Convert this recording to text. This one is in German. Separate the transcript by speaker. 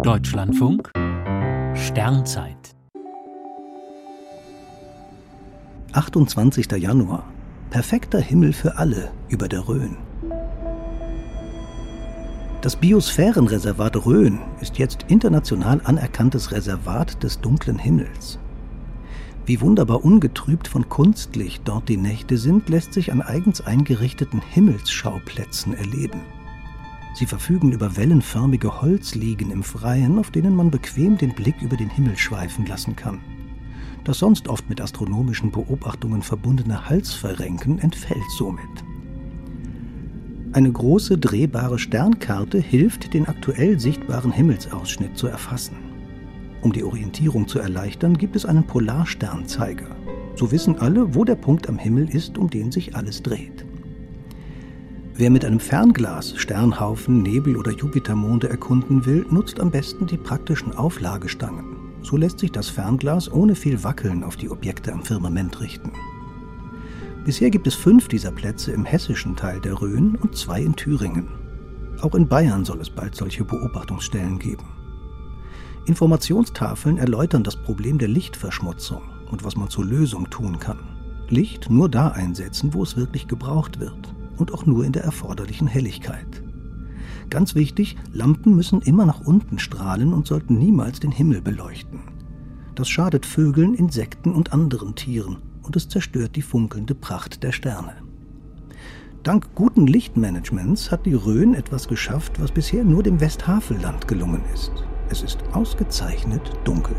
Speaker 1: Deutschlandfunk Sternzeit
Speaker 2: 28. Januar. Perfekter Himmel für alle über der Rhön. Das Biosphärenreservat Rhön ist jetzt international anerkanntes Reservat des dunklen Himmels. Wie wunderbar ungetrübt von Kunstlicht dort die Nächte sind, lässt sich an eigens eingerichteten Himmelsschauplätzen erleben. Sie verfügen über wellenförmige Holzliegen im Freien, auf denen man bequem den Blick über den Himmel schweifen lassen kann. Das sonst oft mit astronomischen Beobachtungen verbundene Halsverrenken entfällt somit. Eine große drehbare Sternkarte hilft, den aktuell sichtbaren Himmelsausschnitt zu erfassen. Um die Orientierung zu erleichtern, gibt es einen Polarsternzeiger. So wissen alle, wo der Punkt am Himmel ist, um den sich alles dreht. Wer mit einem Fernglas Sternhaufen, Nebel oder Jupitermonde erkunden will, nutzt am besten die praktischen Auflagestangen. So lässt sich das Fernglas ohne viel Wackeln auf die Objekte am Firmament richten. Bisher gibt es fünf dieser Plätze im hessischen Teil der Rhön und zwei in Thüringen. Auch in Bayern soll es bald solche Beobachtungsstellen geben. Informationstafeln erläutern das Problem der Lichtverschmutzung und was man zur Lösung tun kann. Licht nur da einsetzen, wo es wirklich gebraucht wird und auch nur in der erforderlichen Helligkeit. Ganz wichtig, Lampen müssen immer nach unten strahlen und sollten niemals den Himmel beleuchten. Das schadet Vögeln, Insekten und anderen Tieren und es zerstört die funkelnde Pracht der Sterne. Dank guten Lichtmanagements hat die Rhön etwas geschafft, was bisher nur dem Westhavelland gelungen ist. Es ist ausgezeichnet dunkel.